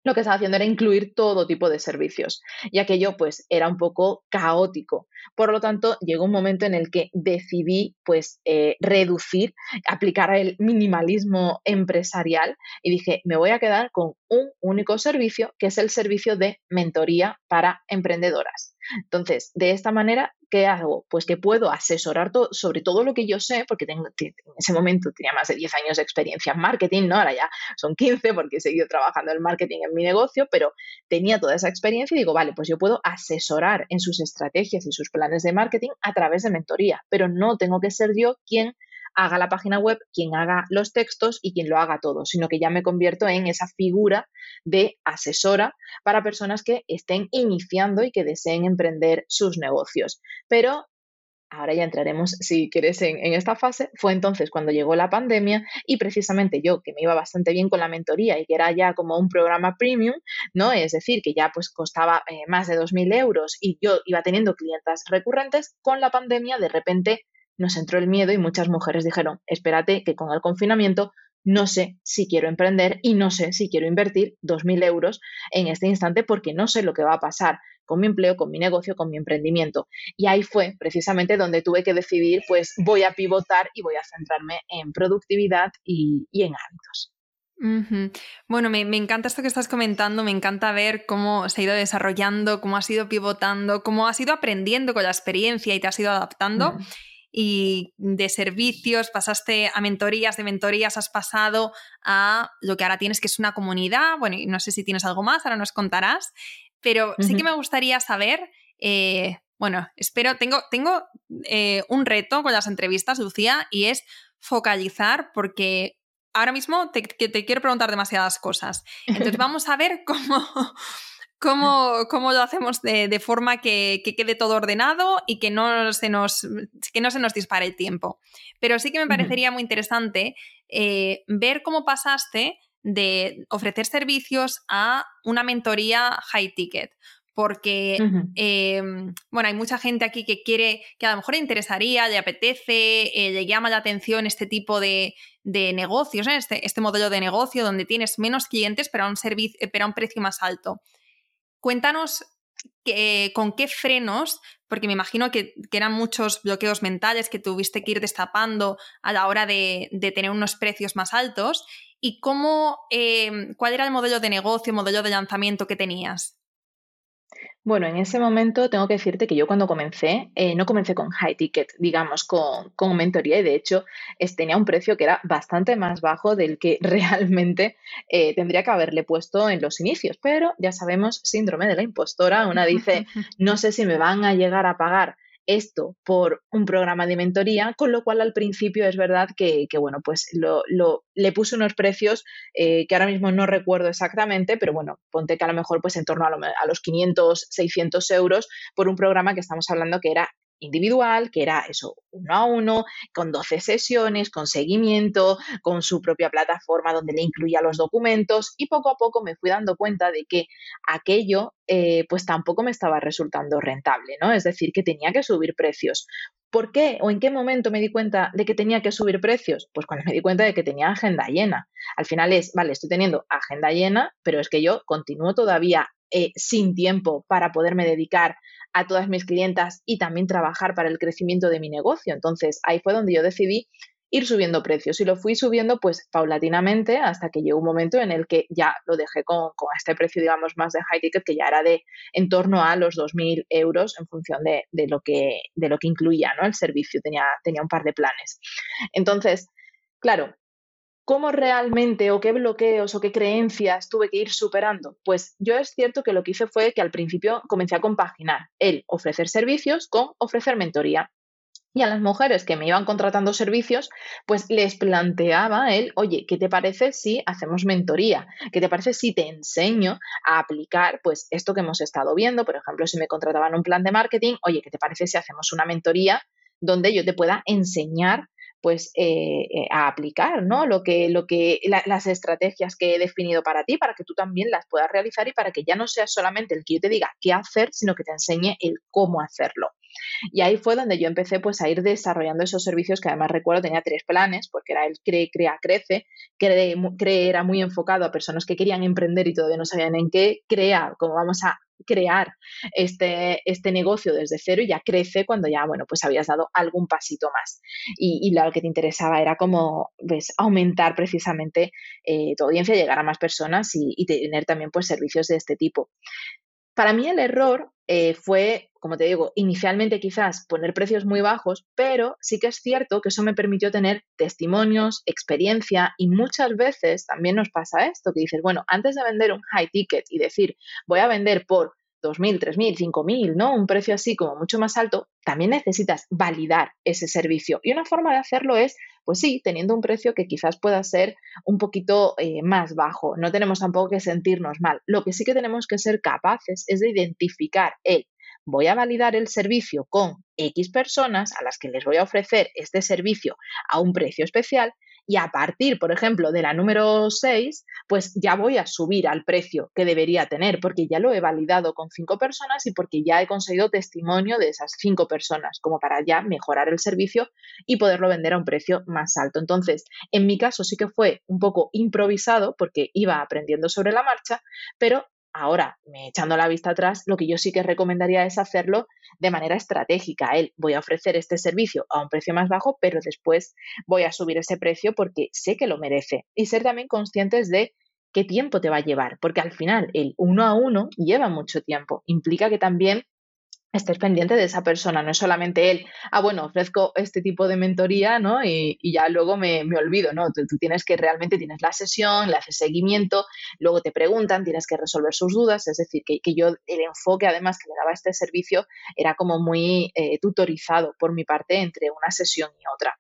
lo que estaba haciendo era incluir todo tipo de servicios y aquello pues era un poco caótico. Por lo tanto, llegó un momento en el que decidí pues eh, reducir, aplicar el minimalismo empresarial y dije, me voy a quedar con un único servicio que es el servicio de mentoría para emprendedoras. Entonces, de esta manera, ¿qué hago? Pues que puedo asesorar sobre todo lo que yo sé, porque tengo, en ese momento tenía más de 10 años de experiencia en marketing, ¿no? Ahora ya son 15 porque he seguido trabajando en marketing en mi negocio, pero tenía toda esa experiencia y digo, vale, pues yo puedo asesorar en sus estrategias y sus planes de marketing a través de mentoría, pero no tengo que ser yo quien haga la página web, quien haga los textos y quien lo haga todo, sino que ya me convierto en esa figura de asesora para personas que estén iniciando y que deseen emprender sus negocios. Pero ahora ya entraremos, si quieres, en, esta fase, fue entonces cuando llegó la pandemia y precisamente yo, que me iba bastante bien con la mentoría y que era ya como un programa premium, ¿no? Es decir, que ya pues costaba eh, más de 2.000 euros y yo iba teniendo clientas recurrentes, con la pandemia de repente nos entró el miedo y muchas mujeres dijeron, espérate que con el confinamiento no sé si quiero emprender y no sé si quiero invertir 2.000 euros en este instante porque no sé lo que va a pasar con mi empleo, con mi negocio, con mi emprendimiento. Y ahí fue precisamente donde tuve que decidir, pues voy a pivotar y voy a centrarme en productividad y, en hábitos. Bueno, me, encanta esto que estás comentando, me encanta ver cómo se ha ido desarrollando, cómo has ido pivotando, cómo has ido aprendiendo con la experiencia y te has ido adaptando. Mm. Y de servicios pasaste a mentorías, de mentorías has pasado a lo que ahora tienes, que es una comunidad. Bueno, y no sé si tienes algo más, ahora nos contarás. Pero sí que me gustaría saber, eh, bueno, espero, tengo, tengo eh, un reto con las entrevistas, Lucía, y es focalizar porque ahora mismo te, te quiero preguntar demasiadas cosas. Entonces vamos a ver cómo, cómo, cómo lo hacemos de, forma que, quede todo ordenado y que no, se nos, que no se nos dispare el tiempo. Pero sí que me parecería muy interesante eh, ver cómo pasaste de ofrecer servicios a una mentoría high ticket. Porque, em, bueno, hay mucha gente aquí que quiere, que a lo mejor le interesaría, le apetece, eh, le llama la atención este tipo de, negocios, ¿eh? este, este, modelo de negocio donde tienes menos clientes pero a un, pero a un precio más alto. Cuéntanos con qué frenos, porque me imagino que, eran muchos bloqueos mentales que tuviste que ir destapando a la hora de, tener unos precios más altos y cómo, em, cuál era el modelo de negocio, modelo de lanzamiento que tenías. Bueno, en ese momento tengo que decirte que yo cuando comencé, eh, no comencé con high ticket, digamos, con, con, mentoría y de hecho tenía un precio que era bastante más bajo del que realmente eh, tendría que haberle puesto en los inicios. Pero ya sabemos, síndrome de la impostora, una dice, no sé si me van a llegar a pagar esto por un programa de mentoría, con lo cual al principio es verdad que, bueno, pues lo, le puse unos precios eh, que ahora mismo no recuerdo exactamente, pero bueno, ponte que a lo mejor pues en torno a, a los 500, 600 euros por un programa que estamos hablando que era individual, que era eso, uno a uno, con 12 sesiones, con seguimiento, con su propia plataforma donde le incluía los documentos y poco a poco me fui dando cuenta de que aquello eh, pues tampoco me estaba resultando rentable, ¿no? Es decir, que tenía que subir precios. ¿Por qué o en qué momento me di cuenta de que tenía que subir precios? Pues cuando me di cuenta de que tenía agenda llena. Al final es, vale, estoy teniendo agenda llena, pero es que yo continúo todavía eh, sin tiempo para poderme dedicar a todas mis clientas y también trabajar para el crecimiento de mi negocio. Entonces ahí fue donde yo decidí ir subiendo precios y lo fui subiendo pues paulatinamente hasta que llegó un momento en el que ya lo dejé con, este precio digamos más de high ticket que ya era de en torno a los 2.000 euros en función de, lo, que, incluía ¿no? el servicio, tenía un par de planes. Entonces, claro, ¿Cómo realmente o qué bloqueos o qué creencias tuve que ir superando? Pues yo es cierto que lo que hice fue que al principio comencé a compaginar el ofrecer servicios con ofrecer mentoría. Y a las mujeres que me iban contratando servicios, pues les planteaba él, oye, ¿qué te parece si hacemos mentoría? ¿Qué te parece si te enseño a aplicar pues esto que hemos estado viendo? Por ejemplo, si me contrataban un plan de marketing, oye, ¿qué te parece si hacemos una mentoría donde yo te pueda enseñar pues eh, eh, a aplicar, ¿no? Lo que, lo que, las estrategias que he definido para ti, para que tú también las puedas realizar y para que ya no sea solamente el que yo te diga qué hacer, sino que te enseñe el cómo hacerlo. Y ahí fue donde yo empecé pues a ir desarrollando esos servicios que además recuerdo tenía tres planes, porque era el CRE, CREA, CRECE, CRE, CRE era muy enfocado a personas que querían emprender y todavía no sabían en qué, CREA, como vamos a crear este, este negocio desde cero y ya crece cuando ya, bueno, pues habías dado algún pasito más. Y, lo que te interesaba era como, ves, aumentar precisamente eh, tu audiencia, llegar a más personas y, tener también pues servicios de este tipo. Para mí el error eh, fue, como te digo, inicialmente quizás poner precios muy bajos, pero sí que es cierto que eso me permitió tener testimonios, experiencia y muchas veces también nos pasa esto, que dices, bueno, antes de vender un high ticket y decir, voy a vender por 2.000, 3.000, 5.000, ¿no? Un precio así como mucho más alto, también necesitas validar ese servicio. Y una forma de hacerlo es, pues sí, teniendo un precio que quizás pueda ser un poquito eh, más bajo. No tenemos tampoco que sentirnos mal. Lo que sí que tenemos que ser capaces es de identificar el voy a validar el servicio con X personas a las que les voy a ofrecer este servicio a un precio especial y a partir, por ejemplo, de la número 6, pues ya voy a subir al precio que debería tener, porque ya lo he validado con cinco personas y porque ya he conseguido testimonio de esas cinco personas, como para ya mejorar el servicio y poderlo vender a un precio más alto. Entonces, en mi caso sí que fue un poco improvisado porque iba aprendiendo sobre la marcha, pero Ahora, me echando la vista atrás, lo que yo sí que recomendaría es hacerlo de manera estratégica. Él, voy a ofrecer este servicio a un precio más bajo, pero después voy a subir ese precio porque sé que lo merece. Y ser también conscientes de qué tiempo te va a llevar, porque al final el uno a uno lleva mucho tiempo. Implica que también estés pendiente de esa persona, no es solamente él, ah, bueno, ofrezco este tipo de mentoría, ¿no? Y, ya luego me, olvido, ¿no? Tú, tienes que realmente tienes la sesión, le haces seguimiento, luego te preguntan, tienes que resolver sus dudas, es decir, que, yo el enfoque además que le daba este servicio era como muy eh, tutorizado por mi parte entre una sesión y otra.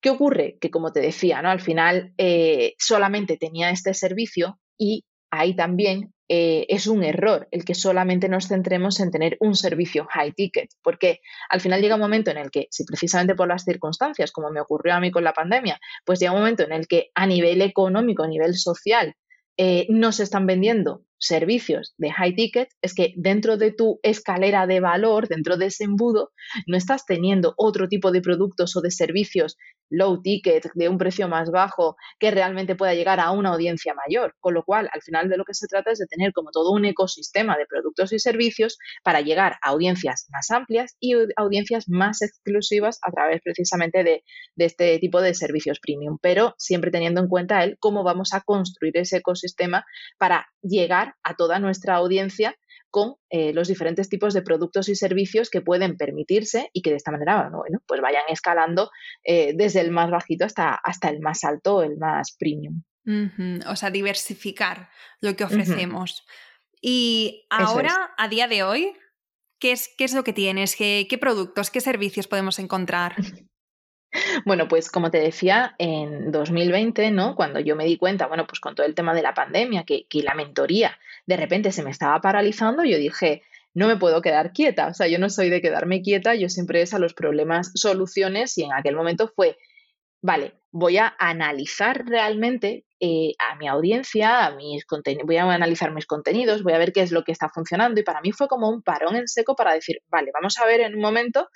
¿Qué ocurre? Que como te decía, ¿no? Al final eh, solamente tenía este servicio y ahí también eh, es un error el que solamente nos centremos en tener un servicio high ticket, porque al final llega un momento en el que, si precisamente por las circunstancias, como me ocurrió a mí con la pandemia, pues llega un momento en el que a nivel económico, a nivel social, eh, no se están vendiendo servicios de high ticket, es que dentro de tu escalera de valor, dentro de ese embudo, no estás teniendo otro tipo de productos o de servicios low ticket, de un precio más bajo, que realmente pueda llegar a una audiencia mayor. Con lo cual, al final de lo que se trata es de tener como todo un ecosistema de productos y servicios para llegar a audiencias más amplias y audiencias más exclusivas a través precisamente de, este tipo de servicios premium, pero siempre teniendo en cuenta el cómo vamos a construir ese ecosistema para llegar a toda nuestra audiencia con eh, los diferentes tipos de productos y servicios que pueden permitirse y que de esta manera bueno, pues vayan escalando eh, desde el más bajito hasta, hasta el más alto, el más premium. O sea, diversificar lo que ofrecemos. Y ahora, a día de hoy, ¿qué es, qué es lo que tienes? ¿Qué, ¿Qué productos, qué servicios podemos encontrar? Bueno, pues como te decía, en 2020, ¿no? Cuando yo me di cuenta, bueno, pues con todo el tema de la pandemia, que, que la mentoría de repente se me estaba paralizando, yo dije, no me puedo quedar quieta. O sea, yo no soy de quedarme quieta, yo siempre es a los problemas soluciones y en aquel momento fue, vale, voy a analizar realmente eh, a mi audiencia, a mis voy a analizar mis contenidos, voy a ver qué es lo que está funcionando y para mí fue como un parón en seco para decir, vale, vamos a ver en un momento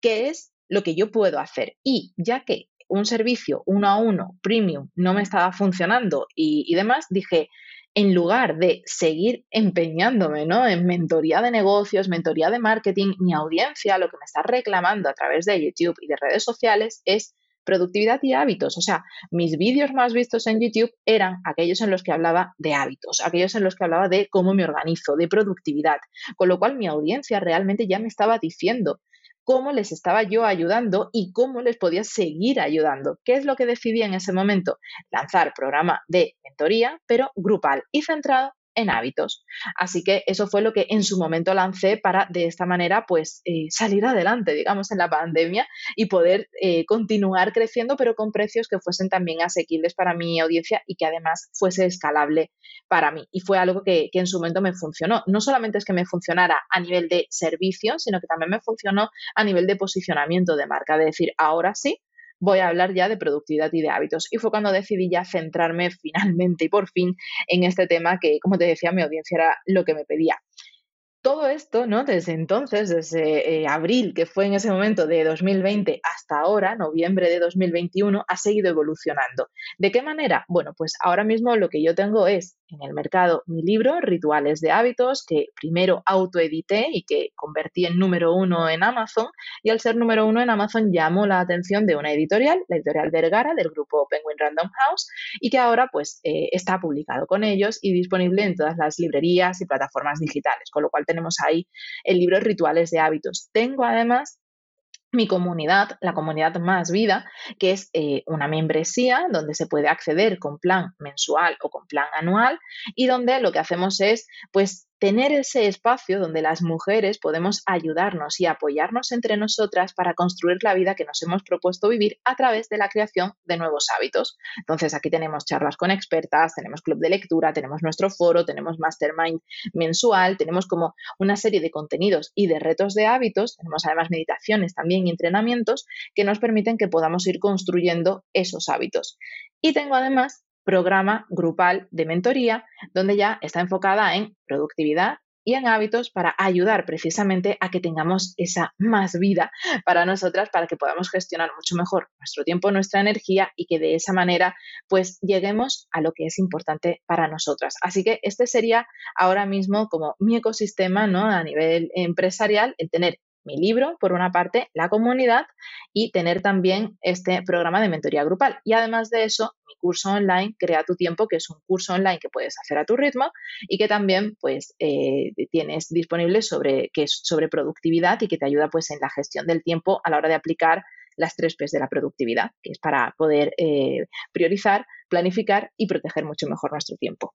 qué es lo que yo puedo hacer. Y ya que un servicio uno a uno, premium, no me estaba funcionando y, demás, dije, en lugar de seguir empeñándome ¿no? en mentoría de negocios, mentoría de marketing, mi audiencia lo que me está reclamando a través de YouTube y de redes sociales es productividad y hábitos. O sea, mis vídeos más vistos en YouTube eran aquellos en los que hablaba de hábitos, aquellos en los que hablaba de cómo me organizo, de productividad. Con lo cual mi audiencia realmente ya me estaba diciendo, cómo les estaba yo ayudando y cómo les podía seguir ayudando. ¿Qué es lo que decidí en ese momento? Lanzar programa de mentoría, pero grupal y centrado en hábitos. Así que eso fue lo que en su momento lancé para de esta manera pues eh, salir adelante, digamos, en la pandemia y poder eh, continuar creciendo, pero con precios que fuesen también asequibles para mi audiencia y que además fuese escalable para mí. Y fue algo que, que en su momento me funcionó. No solamente es que me funcionara a nivel de servicio, sino que también me funcionó a nivel de posicionamiento de marca, de decir, ahora sí, voy a hablar ya de productividad y de hábitos. Y fue cuando decidí ya centrarme finalmente y por fin en este tema que, como te decía, mi audiencia era lo que me pedía todo esto, ¿no? Desde entonces, desde eh, abril, que fue en ese momento de 2020, hasta ahora, noviembre de 2021, ha seguido evolucionando. ¿De qué manera? Bueno, pues ahora mismo lo que yo tengo es en el mercado mi libro, Rituales de Hábitos, que primero autoedité y que convertí en número uno en Amazon. Y al ser número uno en Amazon llamó la atención de una editorial, la editorial Vergara, del grupo Penguin Random House, y que ahora pues eh, está publicado con ellos y disponible en todas las librerías y plataformas digitales, con lo cual tenemos ahí el libro Rituales de Hábitos. Tengo además mi comunidad, la comunidad Más Vida, que es eh, una membresía donde se puede acceder con plan mensual o con plan anual y donde lo que hacemos es, pues, tener ese espacio donde las mujeres podemos ayudarnos y apoyarnos entre nosotras para construir la vida que nos hemos propuesto vivir a través de la creación de nuevos hábitos. Entonces, aquí tenemos charlas con expertas, tenemos club de lectura, tenemos nuestro foro, tenemos mastermind mensual, tenemos como una serie de contenidos y de retos de hábitos, tenemos además meditaciones también y entrenamientos que nos permiten que podamos ir construyendo esos hábitos. Y tengo además programa grupal de mentoría, donde ya está enfocada en productividad y en hábitos para ayudar precisamente a que tengamos esa más vida para nosotras, para que podamos gestionar mucho mejor nuestro tiempo, nuestra energía y que de esa manera pues lleguemos a lo que es importante para nosotras. Así que este sería ahora mismo como mi ecosistema, ¿no? A nivel empresarial, el tener mi libro, por una parte, la comunidad y tener también este programa de mentoría grupal. Y además de eso, mi curso online, Crea tu tiempo, que es un curso online que puedes hacer a tu ritmo y que también pues eh, tienes disponible sobre, que es sobre productividad y que te ayuda pues en la gestión del tiempo a la hora de aplicar las tres P's de la productividad, que es para poder eh, priorizar, planificar y proteger mucho mejor nuestro tiempo.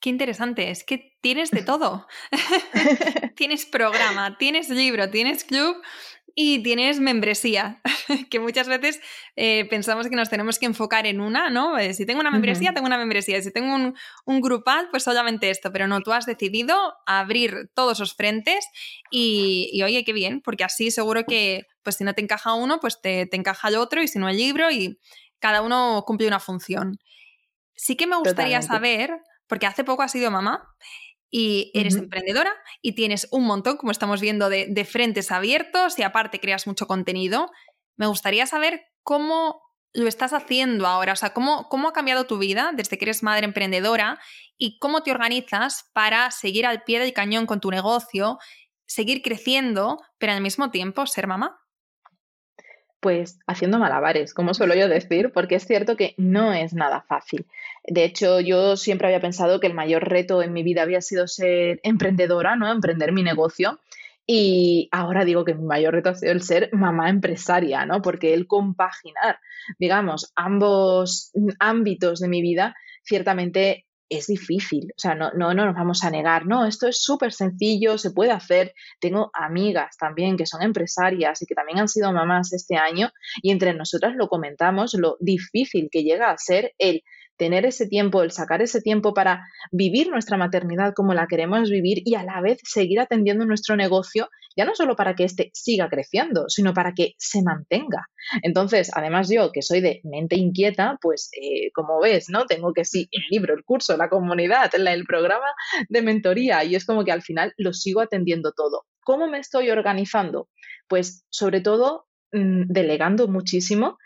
Qué interesante, es que tienes de todo. tienes programa, tienes libro, tienes club y tienes membresía, que muchas veces eh, pensamos que nos tenemos que enfocar en una, ¿no? Eh, si tengo una membresía, tengo una membresía. Si tengo un, un, grupal, pues solamente esto. Pero no, tú has decidido abrir todos esos frentes y, y, oye, qué bien, porque así seguro que, pues si no te encaja uno, pues te, te encaja el otro y si no el libro y cada uno cumple una función. Sí que me gustaría saber porque hace poco has sido mamá y eres emprendedora y tienes un montón, como estamos viendo, de, frentes abiertos y aparte creas mucho contenido. Me gustaría saber cómo lo estás haciendo ahora, o sea, cómo, cómo ha cambiado tu vida desde que eres madre emprendedora y cómo te organizas para seguir al pie del cañón con tu negocio, seguir creciendo, pero al mismo tiempo ser mamá. Pues haciendo malabares, como suelo yo decir, porque es cierto que no es nada fácil. De hecho, yo siempre había pensado que el mayor reto en mi vida había sido ser emprendedora, ¿no? Emprender mi negocio. Y ahora digo que mi mayor reto ha sido el ser mamá empresaria, ¿no? Porque el compaginar, digamos, ambos ámbitos de mi vida, ciertamente es difícil, o sea, no, no, no nos vamos a negar, no, esto es súper sencillo, se puede hacer. Tengo amigas también que son empresarias y que también han sido mamás este año y entre nosotras lo comentamos, lo difícil que llega a ser el tener ese tiempo, el sacar ese tiempo para vivir nuestra maternidad como la queremos vivir y a la vez seguir atendiendo nuestro negocio, ya no solo para que éste siga creciendo, sino para que se mantenga. Entonces, además yo, que soy de mente inquieta, pues eh, como ves, ¿no? Tengo que sí, el libro, el curso, la comunidad, el programa de mentoría y es como que al final lo sigo atendiendo todo. ¿Cómo me estoy organizando? Pues sobre todo mm, delegando muchísimo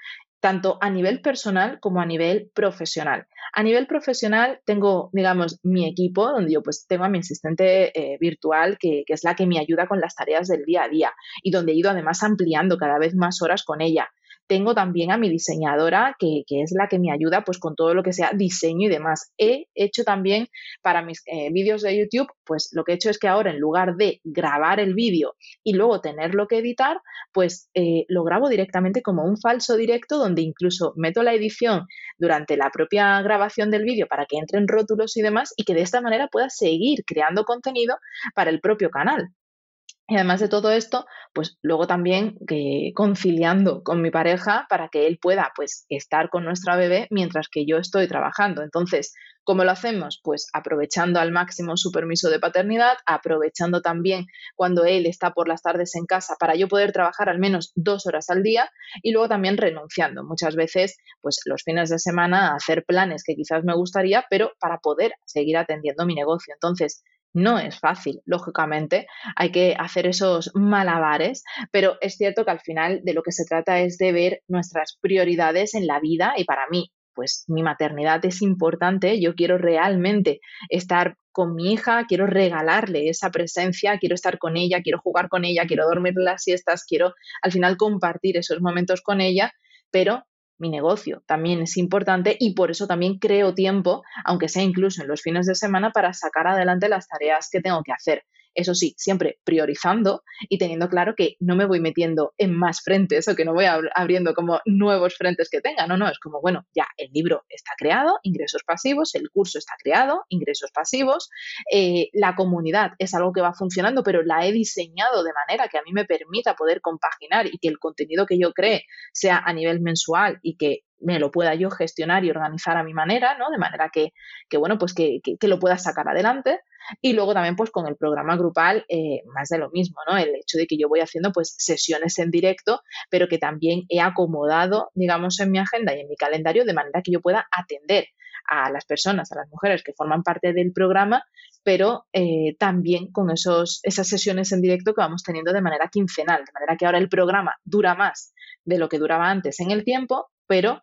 tanto a nivel personal como a nivel profesional. A nivel profesional tengo, digamos, mi equipo, donde yo pues tengo a mi asistente eh, virtual, que, que es la que me ayuda con las tareas del día a día y donde he ido además ampliando cada vez más horas con ella. Tengo también a mi diseñadora, que, es la que me ayuda pues con todo lo que sea diseño y demás. He hecho también para mis eh, vídeos de YouTube, pues lo que he hecho es que ahora en lugar de grabar el vídeo y luego tenerlo que editar, pues eh, lo grabo directamente como un falso directo donde incluso meto la edición durante la propia grabación del vídeo para que entren rótulos y demás y que de esta manera pueda seguir creando contenido para el propio canal. Y además de todo esto, pues luego también que conciliando con mi pareja para que él pueda pues estar con nuestra bebé mientras que yo estoy trabajando. Entonces, ¿cómo lo hacemos? Pues aprovechando al máximo su permiso de paternidad, aprovechando también cuando él está por las tardes en casa para yo poder trabajar al menos dos horas al día y luego también renunciando muchas veces pues los fines de semana a hacer planes que quizás me gustaría, pero para poder seguir atendiendo mi negocio. Entonces, no es fácil, lógicamente, hay que hacer esos malabares, pero es cierto que al final de lo que se trata es de ver nuestras prioridades en la vida y para mí, pues mi maternidad es importante, yo quiero realmente estar con mi hija, quiero regalarle esa presencia, quiero estar con ella, quiero jugar con ella, quiero dormir las siestas, quiero al final compartir esos momentos con ella, pero mi negocio también es importante y por eso también creo tiempo, aunque sea incluso en los fines de semana, para sacar adelante las tareas que tengo que hacer. Eso sí, siempre priorizando y teniendo claro que no me voy metiendo en más frentes o que no voy abriendo como nuevos frentes que tenga. No, no, es como, bueno, ya el libro está creado, ingresos pasivos, el curso está creado, ingresos pasivos, eh, la comunidad es algo que va funcionando, pero la he diseñado de manera que a mí me permita poder compaginar y que el contenido que yo cree sea a nivel mensual y que me lo pueda yo gestionar y organizar a mi manera, ¿no? De manera que, bueno, pues que, lo pueda sacar adelante. Y luego también, pues con el programa grupal, eh, más de lo mismo, ¿no? El hecho de que yo voy haciendo, pues, sesiones en directo, pero que también he acomodado, digamos, en mi agenda y en mi calendario de manera que yo pueda atender a las personas, a las mujeres que forman parte del programa, pero eh, también con esos, esas sesiones en directo que vamos teniendo de manera quincenal, de manera que ahora el programa dura más de lo que duraba antes en el tiempo, pero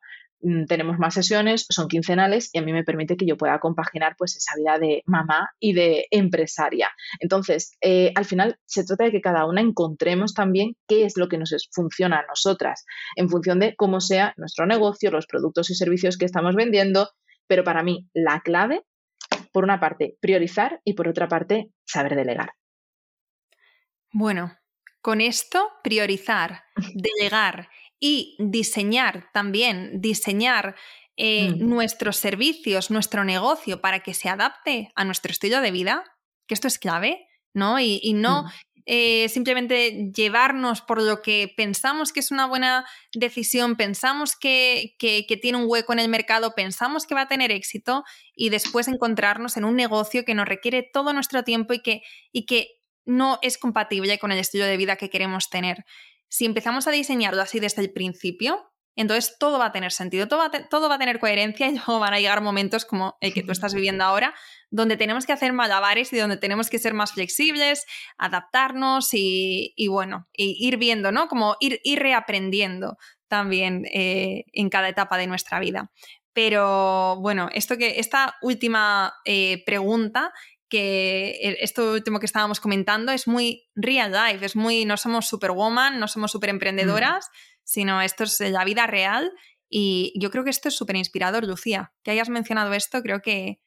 tenemos más sesiones, son quincenales y a mí me permite que yo pueda compaginar pues esa vida de mamá y de empresaria. Entonces, eh, al final se trata de que cada una encontremos también qué es lo que nos funciona a nosotras en función de cómo sea nuestro negocio, los productos y servicios que estamos vendiendo, pero para mí la clave, por una parte, priorizar y por otra parte, saber delegar. Bueno, con esto, priorizar, delegar y diseñar también, diseñar eh, mm. nuestros servicios, nuestro negocio para que se adapte a nuestro estilo de vida, que esto es clave, ¿no? Y, no mm. eh, simplemente llevarnos por lo que pensamos que es una buena decisión, pensamos que, que, tiene un hueco en el mercado, pensamos que va a tener éxito y después encontrarnos en un negocio que nos requiere todo nuestro tiempo y que, y que no es compatible con el estilo de vida que queremos tener si empezamos a diseñarlo así desde el principio, entonces todo va a tener sentido, todo va a, tener coherencia y luego van a llegar momentos como el que tú estás viviendo ahora, donde tenemos que hacer malabares y donde tenemos que ser más flexibles, adaptarnos y, bueno, ir viendo, ¿no? Como ir, ir reaprendiendo también eh, en cada etapa de nuestra vida. Pero bueno, esto que, esta última eh, pregunta que esto último que estábamos comentando es muy real life, es muy, no somos superwoman, no somos super emprendedoras, sino esto es la vida real. Y yo creo que esto es súper inspirador, Lucía. Que hayas mencionado esto creo que,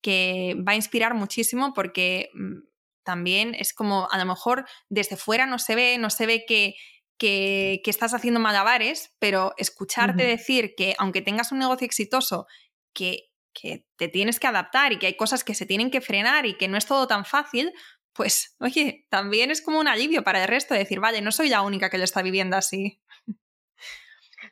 que va a inspirar muchísimo porque mm, también es como a lo mejor desde fuera no se ve, no se ve que, que, estás haciendo malabares, pero escucharte decir que aunque tengas un negocio exitoso, que que te tienes que adaptar y que hay cosas que se tienen que frenar y que no es todo tan fácil, pues oye, también es como un alivio para el resto decir, vale, no soy la única que lo está viviendo así.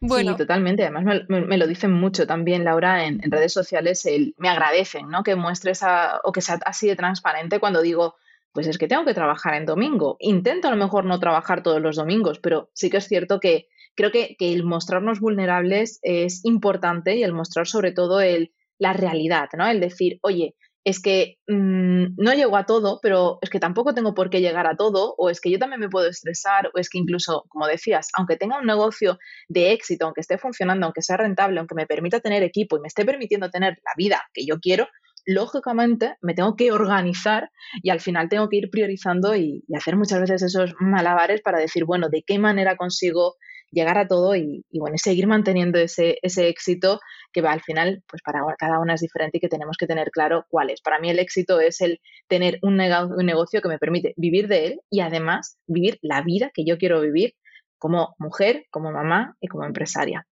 Bueno. Sí, totalmente. Además, me, lo dicen mucho también, Laura, en, redes sociales. me agradecen ¿no? que muestres o que sea así de transparente cuando digo, pues es que tengo que trabajar en domingo. Intento a lo mejor no trabajar todos los domingos, pero sí que es cierto que creo que, que el mostrarnos vulnerables es importante y el mostrar sobre todo el, la realidad, ¿no? El decir, oye, es que mm, no llego a todo, pero es que tampoco tengo por qué llegar a todo, o es que yo también me puedo estresar, o es que incluso, como decías, aunque tenga un negocio de éxito, aunque esté funcionando, aunque sea rentable, aunque me permita tener equipo y me esté permitiendo tener la vida que yo quiero, lógicamente me tengo que organizar y al final tengo que ir priorizando y, hacer muchas veces esos malabares para decir, bueno, ¿de qué manera consigo llegar a todo y, bueno, seguir manteniendo ese, ese éxito que va al final, pues para cada una es diferente y que tenemos que tener claro cuál es. Para mí el éxito es el tener un, negocio que me permite vivir de él y además vivir la vida que yo quiero vivir como mujer, como mamá y como empresaria.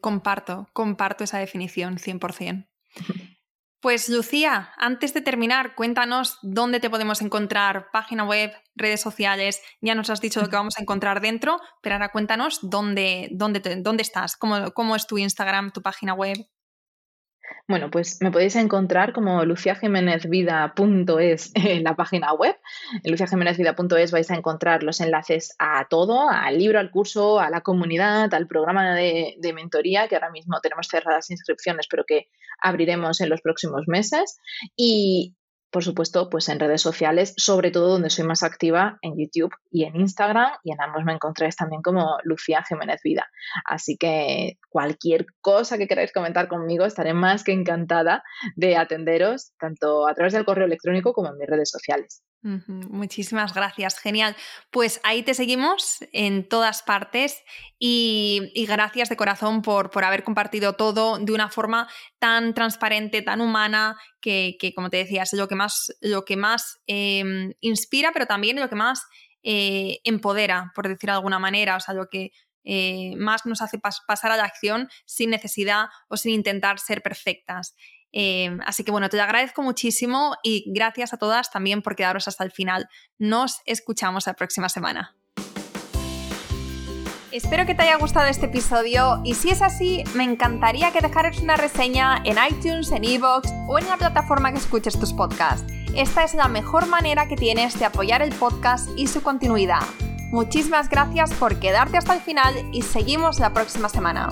Comparto, comparto esa definición 100%. Pues Lucía, antes de terminar, cuéntanos dónde te podemos encontrar, página web, redes sociales, ya nos has dicho lo que vamos a encontrar dentro, pero ahora cuéntanos dónde, dónde, dónde estás, cómo, cómo es tu Instagram, tu página web. Bueno, pues me podéis encontrar como luciajimenezvida.es en la página web. En luciajimenezvida.es vais a encontrar los enlaces a todo, al libro, al curso, a la comunidad, al programa de mentoría, que ahora mismo tenemos cerradas inscripciones, pero que abriremos en los próximos meses. Y por supuesto, pues en redes sociales, sobre todo donde soy más activa, en YouTube y en Instagram, y en ambos me encontráis también como Lucía Jiménez Vida. Así que cualquier cosa que queráis comentar conmigo, estaré más que encantada de atenderos, tanto a través del correo electrónico como en mis redes sociales. Muchísimas gracias, genial. Pues ahí te seguimos en todas partes y, gracias de corazón por, por, haber compartido todo de una forma tan transparente, tan humana, que, como te decía, es lo que más, lo que más em, inspira, pero también lo que más eh, empodera, por decir de alguna manera, o sea, lo que eh, más nos hace pasar a la acción sin necesidad o sin intentar ser perfectas. Em, así que bueno, te agradezco muchísimo y gracias a todas también por quedaros hasta el final. Nos escuchamos la próxima semana. Espero que te haya gustado este episodio y si es así, me encantaría que dejaras una reseña en iTunes, en Evox o en la plataforma que escuches tus podcasts. Esta es la mejor manera que tienes de apoyar el podcast y su continuidad. Muchísimas gracias por quedarte hasta el final y seguimos la próxima semana.